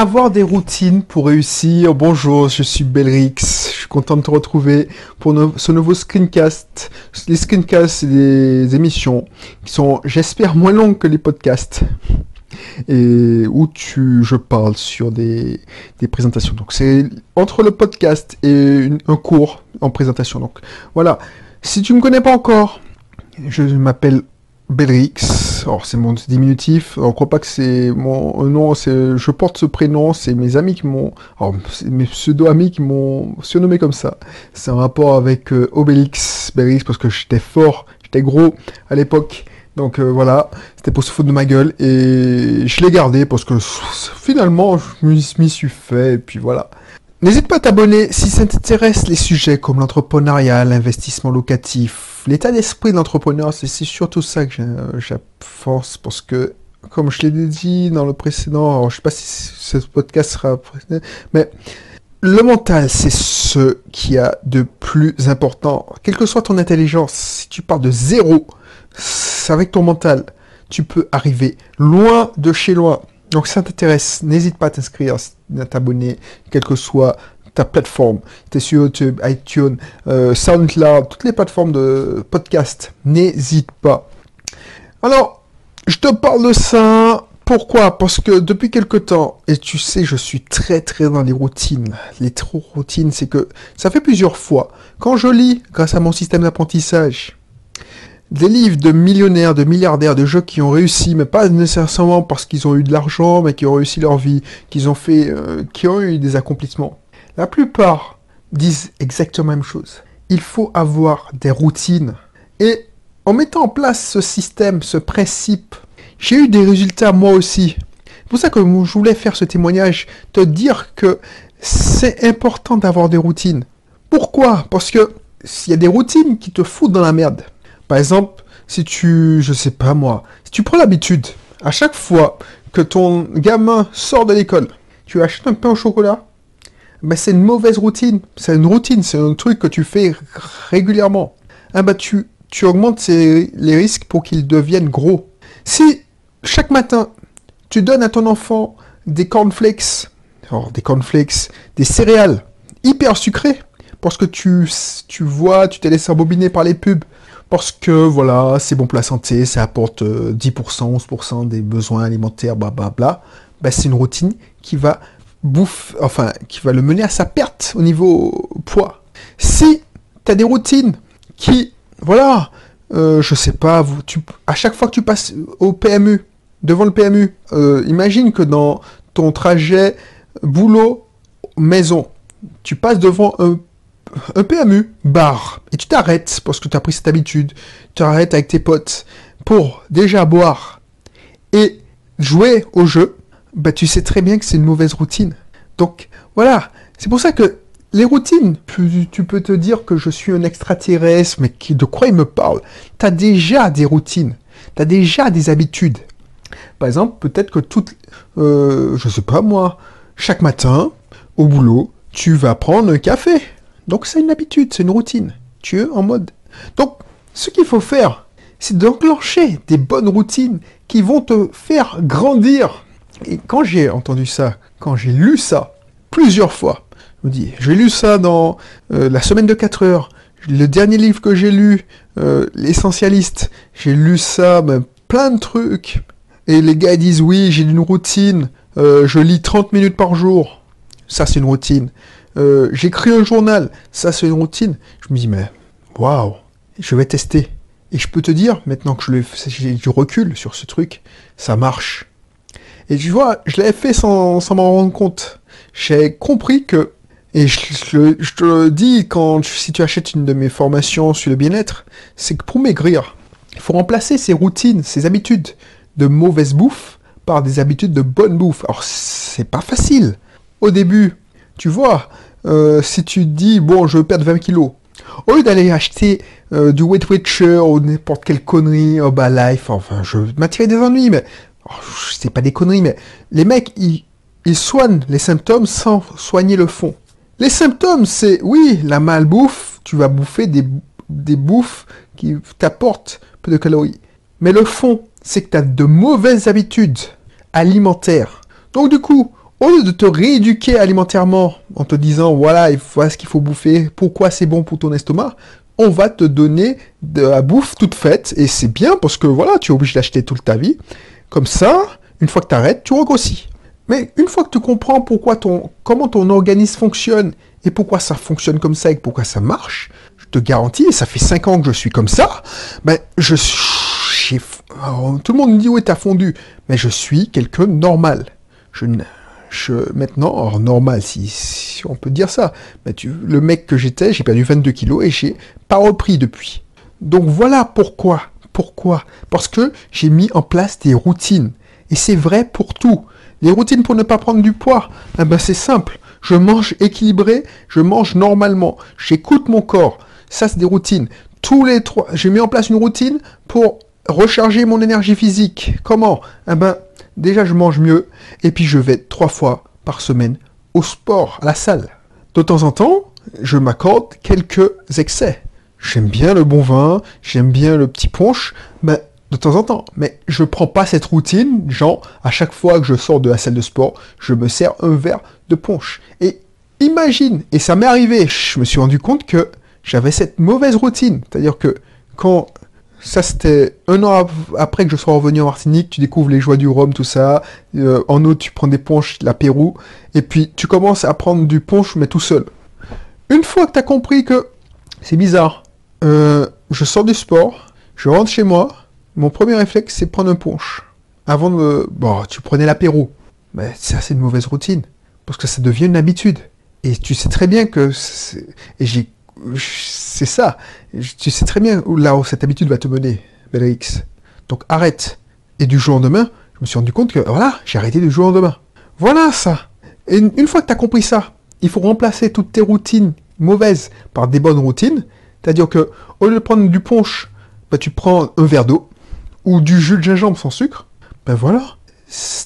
avoir des routines pour réussir. Bonjour, je suis Belrix. Je suis content de te retrouver pour ce nouveau screencast. Les screencasts, c'est des émissions qui sont, j'espère, moins longues que les podcasts. Et où tu, je parle sur des, présentations. Donc c'est entre le podcast et un cours en présentation. Donc voilà. Si tu me connais pas encore, je m'appelle Belrix, alors c'est mon diminutif, on croit pas que c'est mon nom, c'est, je porte ce prénom, c'est mes amis qui m'ont, alors mes pseudo-amis qui m'ont surnommé comme ça. C'est un rapport avec euh, Obélix, Belrix, parce que j'étais fort, j'étais gros à l'époque, donc euh, voilà, c'était pour se foutre de ma gueule, et je l'ai gardé parce que finalement, je m'y suis fait, et puis voilà. N'hésite pas à t'abonner si ça t'intéresse les sujets comme l'entrepreneuriat, l'investissement locatif, l'état d'esprit de l'entrepreneur. C'est surtout ça que j'apporte parce que, comme je l'ai dit dans le précédent, alors je sais pas si ce podcast sera mais le mental, c'est ce qui a de plus important. Quelle que soit ton intelligence, si tu pars de zéro, avec ton mental, tu peux arriver loin de chez loin. Donc si ça t'intéresse, n'hésite pas à t'inscrire, à t'abonner, quelle que soit ta plateforme. Tu es sur YouTube, iTunes, euh, SoundCloud, toutes les plateformes de podcast. N'hésite pas. Alors, je te parle de ça. Pourquoi? Parce que depuis quelque temps, et tu sais, je suis très très dans les routines. Les trop routines, c'est que ça fait plusieurs fois. Quand je lis, grâce à mon système d'apprentissage, des livres de millionnaires, de milliardaires, de gens qui ont réussi, mais pas nécessairement parce qu'ils ont eu de l'argent, mais qui ont réussi leur vie, ont fait, euh, qui ont eu des accomplissements. La plupart disent exactement la même chose. Il faut avoir des routines. Et en mettant en place ce système, ce principe, j'ai eu des résultats moi aussi. C'est pour ça que je voulais faire ce témoignage, te dire que c'est important d'avoir des routines. Pourquoi? Parce que s'il y a des routines qui te foutent dans la merde. Par exemple, si tu, je sais pas moi, si tu prends l'habitude, à chaque fois que ton gamin sort de l'école, tu achètes un pain au chocolat, ben c'est une mauvaise routine. C'est une routine, c'est un truc que tu fais régulièrement. Ah ben tu, augmentes les risques pour qu'il devienne gros. Si chaque matin, tu donnes à ton enfant des cornflakes, des cornflakes, des céréales hyper sucrées, parce que tu, tu vois, tu t'es laissé embobiner par les pubs, parce que voilà, c'est bon pour la santé, ça apporte 10%, euh, 11% des besoins alimentaires, blablabla, bla, bah, c'est une routine qui va bouffer, enfin, qui va le mener à sa perte au niveau poids. Si tu as des routines qui, voilà, euh, je sais pas, tu, à chaque fois que tu passes au PMU, devant le PMU, euh, imagine que dans ton trajet boulot-maison, tu passes devant un un PMU, bar, et tu t'arrêtes parce que tu as pris cette habitude, tu arrêtes avec tes potes pour déjà boire et jouer au jeu, bah tu sais très bien que c'est une mauvaise routine. Donc voilà, c'est pour ça que les routines, tu peux te dire que je suis un extraterrestre, mais de quoi il me parle Tu as déjà des routines, tu as déjà des habitudes. Par exemple, peut-être que toutes, euh, je sais pas moi, chaque matin, au boulot, tu vas prendre un café. Donc c'est une habitude, c'est une routine. Tu es en mode. Donc ce qu'il faut faire, c'est d'enclencher des bonnes routines qui vont te faire grandir. Et quand j'ai entendu ça, quand j'ai lu ça, plusieurs fois, je me dis, j'ai lu ça dans euh, La semaine de 4 heures, le dernier livre que j'ai lu, euh, L'essentialiste, j'ai lu ça, ben, plein de trucs. Et les gars disent, oui, j'ai une routine, euh, je lis 30 minutes par jour. Ça, c'est une routine. Euh, j'écris un journal, ça c'est une routine. Je me dis, mais waouh, je vais tester. Et je peux te dire, maintenant que j'ai du recul sur ce truc, ça marche. Et tu vois, je l'avais fait sans, m'en rendre compte. J'ai compris que, et je, te le dis quand si tu achètes une de mes formations sur le bien-être, c'est que pour maigrir, il faut remplacer ces routines, ces habitudes de mauvaise bouffe par des habitudes de bonne bouffe. Alors c'est pas facile. Au début, tu vois, euh, si tu dis, bon, je veux perdre 20 kilos, au lieu d'aller acheter euh, du Weight Watcher ou n'importe quelle connerie, oh bah life, enfin, je m'attirer des ennuis, mais oh, c'est pas des conneries, mais les mecs, ils, ils soignent les symptômes sans soigner le fond. Les symptômes, c'est, oui, la malbouffe, tu vas bouffer des, des bouffes qui t'apportent peu de calories. Mais le fond, c'est que tu as de mauvaises habitudes alimentaires. Donc du coup, au lieu de te rééduquer alimentairement en te disant voilà, voilà ce qu'il faut bouffer, pourquoi c'est bon pour ton estomac, on va te donner de la bouffe toute faite et c'est bien parce que voilà, tu es obligé d'acheter toute ta vie. Comme ça, une fois que tu arrêtes, tu regrossis. Mais une fois que tu comprends pourquoi ton, comment ton organisme fonctionne et pourquoi ça fonctionne comme ça et pourquoi ça marche, je te garantis, et ça fait 5 ans que je suis comme ça, ben, je suis... tout le monde me dit, oui, t'as fondu. Mais je suis quelqu'un normal. Je, maintenant, normal, si, on peut dire ça. Le mec que j'étais, j'ai perdu 22 kilos et j'ai pas repris depuis. Donc voilà pourquoi. Pourquoi Parce que j'ai mis en place des routines. Et c'est vrai pour tout. Les routines pour ne pas prendre du poids, eh ben c'est simple. Je mange équilibré, je mange normalement, j'écoute mon corps. Ça, c'est des routines. Tous les trois, j'ai mis en place une routine pour recharger mon énergie physique. Comment? Eh ben, déjà, je mange mieux, et puis je vais trois fois par semaine au sport, à la salle. De temps en temps, je m'accorde quelques excès. J'aime bien le bon vin, j'aime bien le petit punch, mais de temps en temps. Mais je prends pas cette routine, genre, à chaque fois que je sors de la salle de sport, je me sers un verre de punch. Et imagine, et ça m'est arrivé, je me suis rendu compte que j'avais cette mauvaise routine. C'est-à-dire que quand ça c'était un an après que je sois revenu en Martinique, tu découvres les joies du rhum, tout ça. Euh, en eau, tu prends des punches, la Pérou, et puis tu commences à prendre du punch, mais tout seul. Une fois que tu as compris que c'est bizarre, euh, je sors du sport, je rentre chez moi, mon premier réflexe, c'est prendre un punch. Avant de... Bon, tu prenais l'apéro. Mais ça, c'est une mauvaise routine. Parce que ça devient une habitude. Et tu sais très bien que... Et j'ai... C'est ça. Tu sais très bien là où cette habitude va te mener, Belrix. Donc arrête. Et du jour au lendemain, je me suis rendu compte que, voilà, j'ai arrêté du jour au lendemain. Voilà ça. Et une fois que tu as compris ça, il faut remplacer toutes tes routines mauvaises par des bonnes routines. C'est-à-dire que, au lieu de prendre du punch, bah, tu prends un verre d'eau, ou du jus de gingembre sans sucre, ben voilà,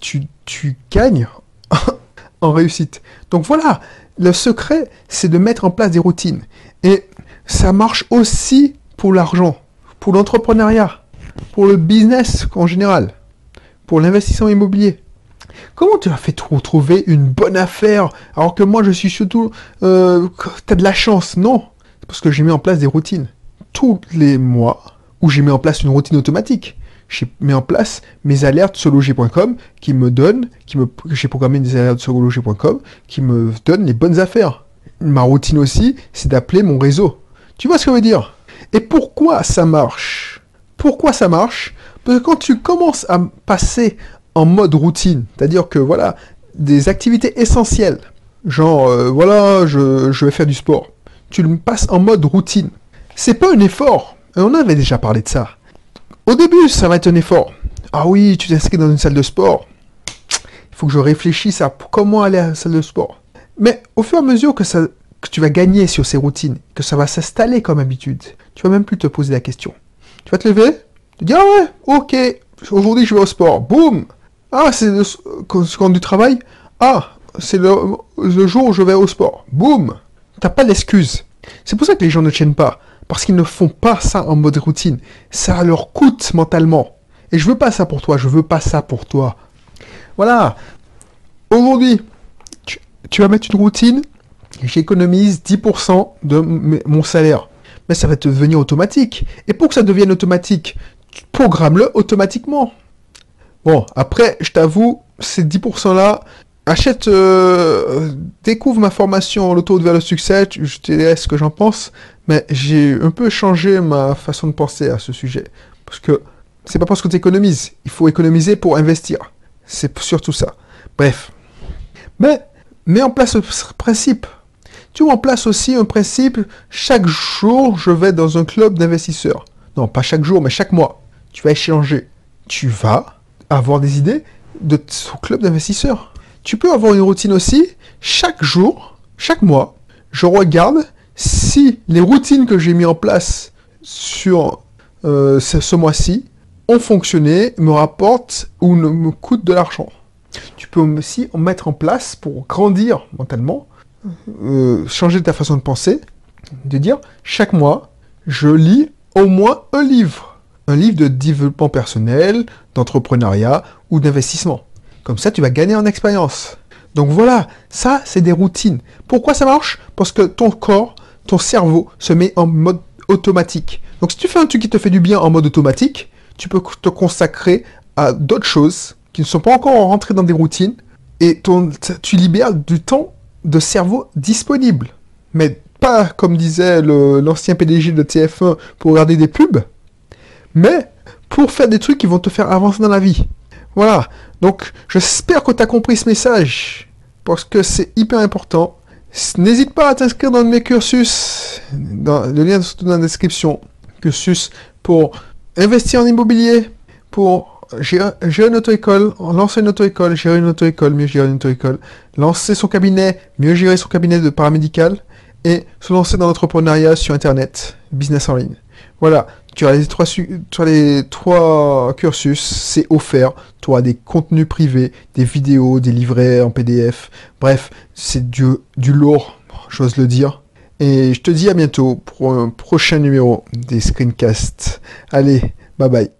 tu, tu gagnes en réussite. Donc voilà, le secret, c'est de mettre en place des routines. Et ça marche aussi pour l'argent, pour l'entrepreneuriat, pour le business en général, pour l'investissement immobilier. Comment tu as fait trouver une bonne affaire alors que moi je suis surtout... Euh, tu as de la chance? Non, parce que j'ai mis en place des routines. Tous les mois, où j'ai mis en place une routine automatique j'ai mis en place mes alertes sur loger.com qui me donnent, qui me, j'ai programmé des alertes sur loger.com qui me donnent les bonnes affaires. Ma routine aussi, c'est d'appeler mon réseau. Tu vois ce que je veux dire? Et pourquoi ça marche? Pourquoi ça marche? Parce que quand tu commences à passer en mode routine, c'est-à-dire que voilà, des activités essentielles, genre euh, voilà, je, je vais faire du sport, tu le passes en mode routine. C'est pas un effort. On avait déjà parlé de ça. Au début, ça va être un effort. Ah oui, tu t'inscris dans une salle de sport. Il faut que je réfléchisse à comment aller à la salle de sport. Mais au fur et à mesure que, tu vas gagner sur ces routines, que ça va s'installer comme habitude, tu vas même plus te poser la question. Tu vas te lever, te dire, ah ouais, ok, aujourd'hui je vais au sport. Boum Ah, c'est le quand du travail Ah, c'est le, le jour où je vais au sport. Boum T'as pas d'excuse. C'est pour ça que les gens ne tiennent pas parce qu'ils ne font pas ça en mode routine. Ça leur coûte mentalement. Et je veux pas ça pour toi, je veux pas ça pour toi. Voilà. Aujourd'hui, tu, vas mettre une routine, j'économise 10% de mon salaire. Mais ça va te devenir automatique. Et pour que ça devienne automatique, programme-le automatiquement. Bon, après, je t'avoue, ces 10%-là, achète, euh, découvre ma formation l'auto vers le succès, je te dirai ce que j'en pense, mais j'ai un peu changé ma façon de penser à ce sujet. Parce que c'est pas parce que tu économises, il faut économiser pour investir. C'est surtout ça. Bref. Mais mets en place ce principe. Tu mets en place aussi un principe, chaque jour je vais dans un club d'investisseurs. Non, pas chaque jour, mais chaque mois. Tu vas échanger. Tu vas avoir des idées de ton club d'investisseurs. Tu peux avoir une routine aussi. Chaque jour, chaque mois, je regarde si les routines que j'ai mis en place sur euh, ce, mois-ci ont fonctionné, me rapportent ou ne me coûtent de l'argent. Tu peux aussi en mettre en place pour grandir mentalement, euh, changer ta façon de penser, de dire chaque mois, je lis au moins un livre. Un livre de développement personnel, d'entrepreneuriat ou d'investissement. Comme ça, tu vas gagner en expérience. Donc voilà, ça c'est des routines. Pourquoi ça marche? Parce que ton corps, ton cerveau se met en mode automatique. Donc si tu fais un truc qui te fait du bien en mode automatique, tu peux te consacrer à d'autres choses qui ne sont pas encore rentrées dans des routines et ton, tu libères du temps de cerveau disponible. Mais pas comme disait l'ancien PDG de TF1 pour regarder des pubs, mais pour faire des trucs qui vont te faire avancer dans la vie. Voilà. Donc, j'espère que tu as compris ce message, parce que c'est hyper important. N'hésite pas à t'inscrire dans mes cursus, dans, le lien est dans la description. Cursus pour investir en immobilier, pour gérer, une auto-école, lancer une auto-école, gérer une auto-école, mieux gérer une auto-école, lancer son cabinet, mieux gérer son cabinet de paramédical, et se lancer dans l'entrepreneuriat sur Internet, business en ligne. Voilà, tu as les trois, cursus, c'est offert. Tu as des contenus privés, des vidéos, des livrets en PDF. Bref, c'est du lourd, j'ose le dire. Et je te dis à bientôt pour un prochain numéro des screencasts. Allez, bye bye.